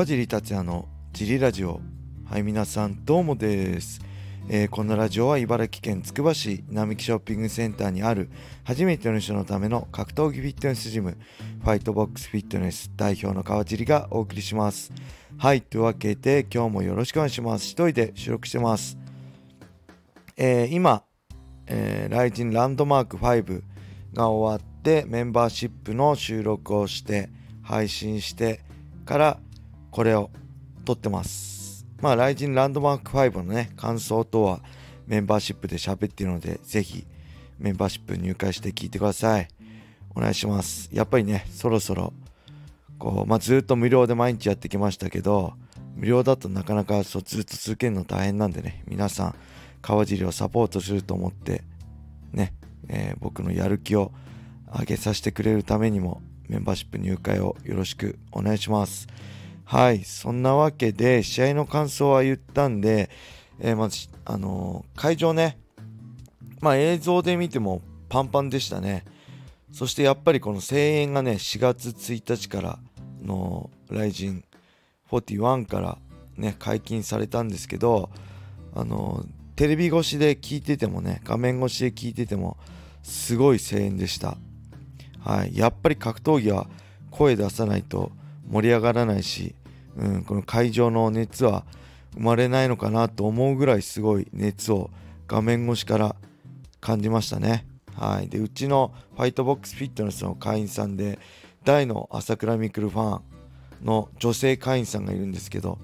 川尻達也のジリラジオ。はい皆さんどうもです、えー、このラジオは茨城県つくば市並木ショッピングセンターにある初めての人のための格闘技フィットネスジムファイトボックスフィットネス代表の川尻がお送りします。はいというわけで今日もよろしくお願いします。一人で収録してます、えー、今、えー、ライジンランドマーク5が終わってメンバーシップの収録をして配信してからこれを撮ってます。まあ、ライジンランドマーク5のね、感想とはメンバーシップで喋っているので、ぜひメンバーシップ入会して聞いてください。お願いします。やっぱりね、そろそろ、こう、まあ、ずっと無料で毎日やってきましたけど、無料だとなかなかそうずっと続けるの大変なんでね、皆さん、川尻をサポートすると思って、ね、えー、僕のやる気を上げさせてくれるためにも、メンバーシップ入会をよろしくお願いします。はい、そんなわけで、試合の感想は言ったんで、えー、まず、あのー、会場ね、まあ映像で見てもパンパンでしたね。そしてやっぱりこの声援がね、4月1日からのライジン41からね、解禁されたんですけど、あのー、テレビ越しで聞いててもね、画面越しで聞いてても、すごい声援でした。はい、やっぱり格闘技は声出さないと盛り上がらないし、うん、この会場の熱は生まれないのかなと思うぐらいすごい熱を画面越しから感じましたね。はい、でうちのファイトボックスフィットネスの会員さんで大の朝倉未来ファンの女性会員さんがいるんですけど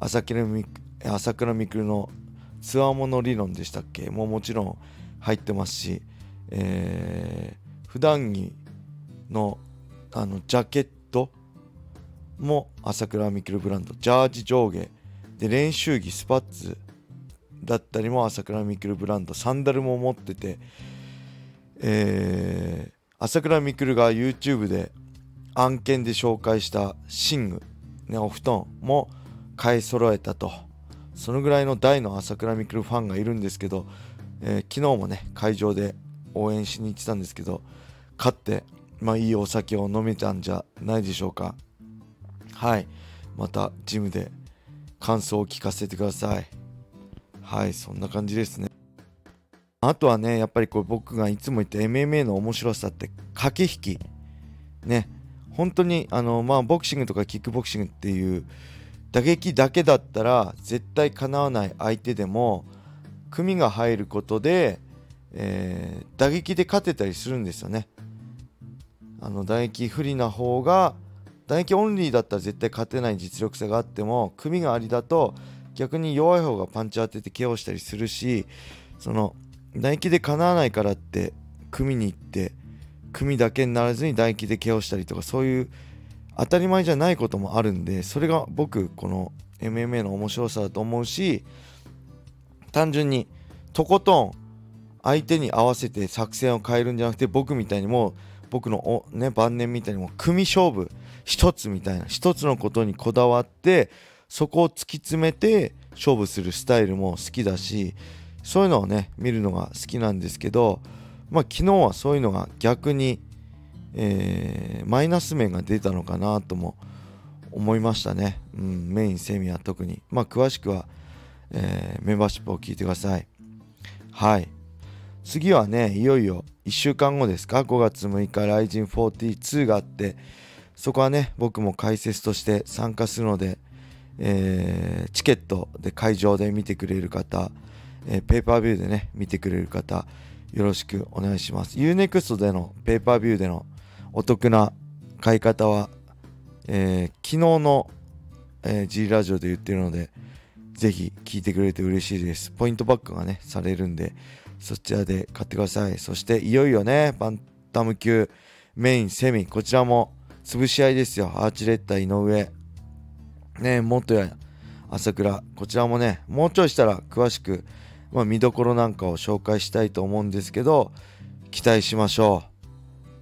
朝倉未来のつわもの理論でしたっけ？もうもちろん入ってますし、えー、普段着のあのジャケットも朝倉未来ブランドジャージ上下で練習着スパッツだったりも朝倉未来ブランドサンダルも持ってて、えー、朝倉未来が YouTube で案件で紹介した寝具、ね、お布団も買い揃えたと。そのぐらいの大の朝倉未来ファンがいるんですけど、えー、昨日もね会場で応援しに行ってたんですけど勝ってまあいいお酒を飲めたんじゃないでしょうか。はい。またジムで感想を聞かせてください。はいそんな感じですね。あとはねやっぱりこう僕がいつも言った MMA の面白さって駆け引き。ね。本当にあのまあボクシングとかキックボクシングっていう打撃だけだったら絶対かなわない相手でも組が入ることで、えー、打撃で勝てたりするんですよね。あの打撃不利な方が打撃オンリーだったら絶対勝てない実力差があっても組がありだと逆に弱い方がパンチ当てて KO したりするしその打撃でかなわないからって組に行って組だけにならずに打撃で KO したりとかそういう当たり前じゃないこともあるんでそれが僕この MMA の面白さだと思うし単純にとことん相手に合わせて作戦を変えるんじゃなくて僕みたいにもう僕のね晩年みたいにも組勝負一つみたいな一つのことにこだわってそこを突き詰めて勝負するスタイルも好きだしそういうのをね見るのが好きなんですけどまあ昨日はそういうのが逆に、えー、マイナス面が出たのかなとも思いましたね、うん、メインセミは特に。まあ詳しくは、えー、メンバーシップを聞いてください。はい。次はねいよいよ1週間後ですか？5月6日ライジン42があってそこはね僕も解説として参加するので、えー、チケットで会場で見てくれる方、えー、ペーパービューでね見てくれる方よろしくお願いします。UNEXT でのペーパービューでのお得な買い方は、えー、昨日の、え、G ラジオで言ってるのでぜひ聞いてくれて嬉しいです。ポイントバックがねされるんでそちらで買ってください。そしていよいよね、バンタム級メインセミ、こちらも潰し合いですよ。アーチレッタ井上。ね、元や朝倉。こちらもね、もうちょいしたら詳しく、まあ、見どころなんかを紹介したいと思うんですけど、期待しましょう。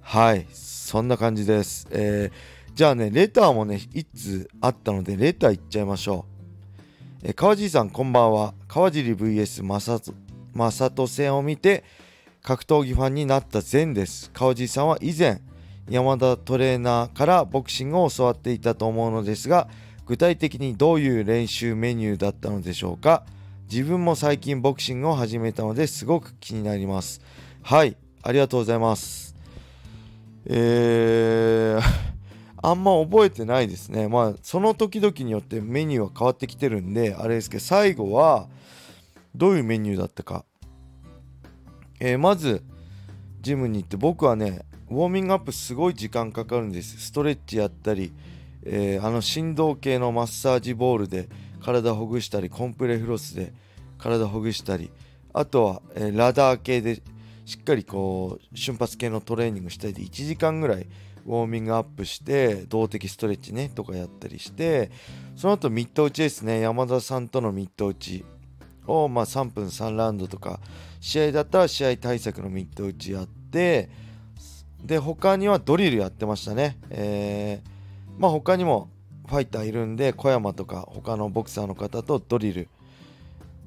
はい、そんな感じです。えー、じゃあね、レターもね、いつあったので、レターいっちゃいましょう。え、川尻さん、こんばんは。川尻 VS 正正人戦を見て格闘技ファンになった前です。川地さんは以前山田トレーナーからボクシングを教わっていたと思うのですが具体的にどういう練習メニューだったのでしょうか？自分も最近ボクシングを始めたのですごく気になります。はいありがとうございます。えー あんま覚えてないですね。まあその時々によってメニューは変わってきてるんであれですけど最後はどういうメニューだったか。えー、まずジムに行って僕はねウォーミングアップすごい時間かかるんです。ストレッチやったり、えー、あの振動系のマッサージボールで体ほぐしたりコンプレフロスで体ほぐしたりあとは、えー、ラダー系でしっかりこう瞬発系のトレーニングしたりで1時間ぐらいウォーミングアップして動的ストレッチねとかやったりしてその後ミット打ちですね。山田さんとのミット打ち。を、まあ、3分3ラウンドとか試合だったら試合対策のミット打ちやってで他にはドリルやってましたね、えー、まあ他にもファイターいるんで小山とか他のボクサーの方とドリル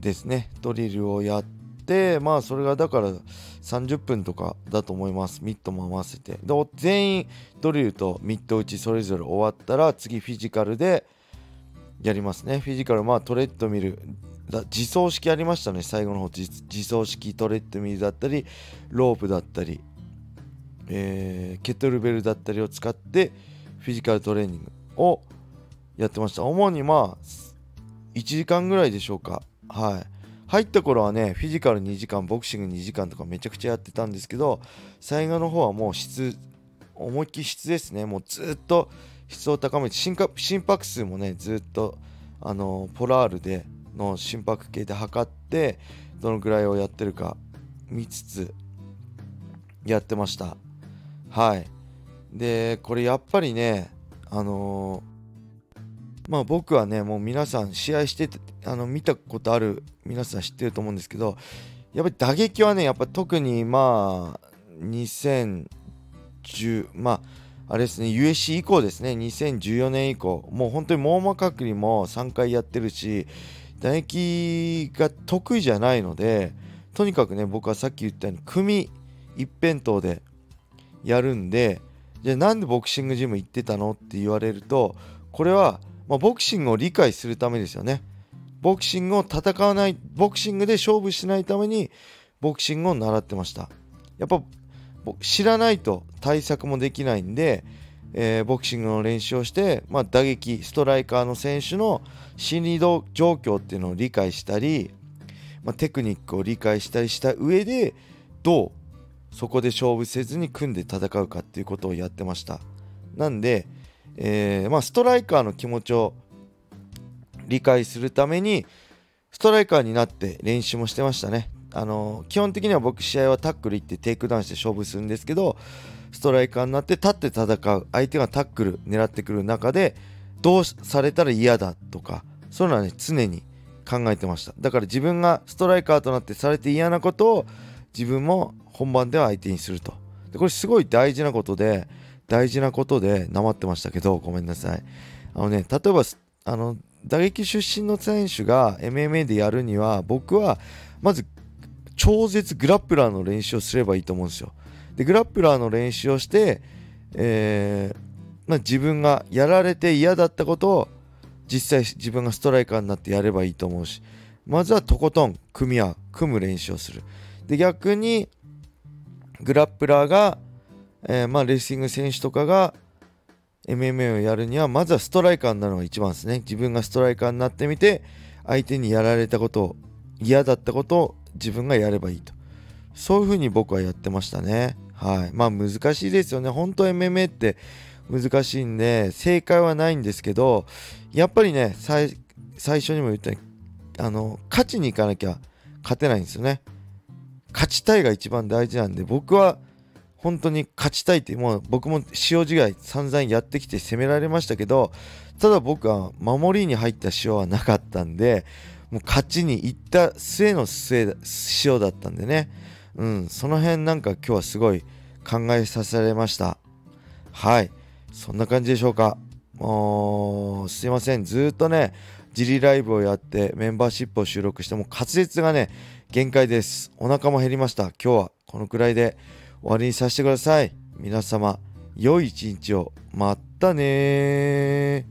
ですね。ドリルをやってまあそれがだから30分とかだと思います。ミットも合わせて。で全員ドリルとミット打ちそれぞれ終わったら次フィジカルでやりますね。フィジカルまあトレッドミル自走式ありましたね。最後の方自走式トレッドミルだったりロープだったり、えー、ケトルベルだったりを使ってフィジカルトレーニングをやってました。主にまあ1時間ぐらいでしょうか。はい。入った頃はねフィジカル2時間ボクシング2時間とかめちゃくちゃやってたんですけど最後の方はもう質思いっきり質ですね。もうずっと質を高めて心拍数もねずっとあのポラールでの心拍計で測ってどのぐらいをやってるか見つつやってました。はい。でこれやっぱりねあのー、まあ僕はねもう皆さん試合してあの見たことある皆さん知ってると思うんですけどやっぱり打撃はねやっぱ特にまあ2010まああれですね USC 以降ですね2014年以降もう本当に網膜隔離も3回やってるし打撃が得意じゃないのでとにかくね僕はさっき言ったように組一辺倒でやるんでじゃあなんでボクシングジム行ってたのって言われるとこれは、まあ、ボクシングを理解するためですよね。ボクシングを戦わないボクシングで勝負しないためにボクシングを習ってました。やっぱ知らないと対策もできないんでえー、ボクシングの練習をして、まあ、打撃ストライカーの選手の心理状況っていうのを理解したり、まあ、テクニックを理解したりした上でどうそこで勝負せずに組んで戦うかっていうことをやってました。なんで、えー、まあ、ストライカーの気持ちを理解するためにストライカーになって練習もしてましたね。あの基本的には僕試合はタックル行ってテイクダウンして勝負するんですけどストライカーになって立って戦う。相手がタックル狙ってくる中でどうされたら嫌だとかそういうのはね常に考えてました。だから自分がストライカーとなってされて嫌なことを自分も本番では相手にすると。でこれすごい大事なことで大事なことでなまってましたけどごめんなさい。あのね例えばあの打撃出身の選手が MMA でやるには僕はまず超絶グラップラーの練習をすればいいと思うんですよ。でグラップラーの練習をして、えー、まあ、自分がやられて嫌だったことを実際自分がストライカーになってやればいいと思うしまずはとことん組み合う組む練習をする。で逆にグラップラーが、えー、まあ、レーシング選手とかが MMA をやるにはまずはストライカーになるのが一番ですね。自分がストライカーになってみて相手にやられたことを嫌だったことを自分がやればいいと。そういうふうに僕はやってましたね。はい。まあ難しいですよね。本当 MMA って難しいんで、正解はないんですけど、やっぱりね、最初にも言ったように、あの、勝ちに行かなきゃ勝てないんですよね。勝ちたいが一番大事なんで、僕は本当に勝ちたいって、もう僕も塩違い散々やってきて攻められましたけど、ただ僕は守りに入った塩はなかったんで、もう勝ちに行った末の末塩だったんでね。うん、その辺なんか今日はすごい考えさせられました。はい、そんな感じでしょうか。もう、すいません、ずっとね、ジリライブをやってメンバーシップを収録しても滑舌がね、限界です。お腹も減りました。今日はこのくらいで終わりにさせてください。皆様、良い一日を。またね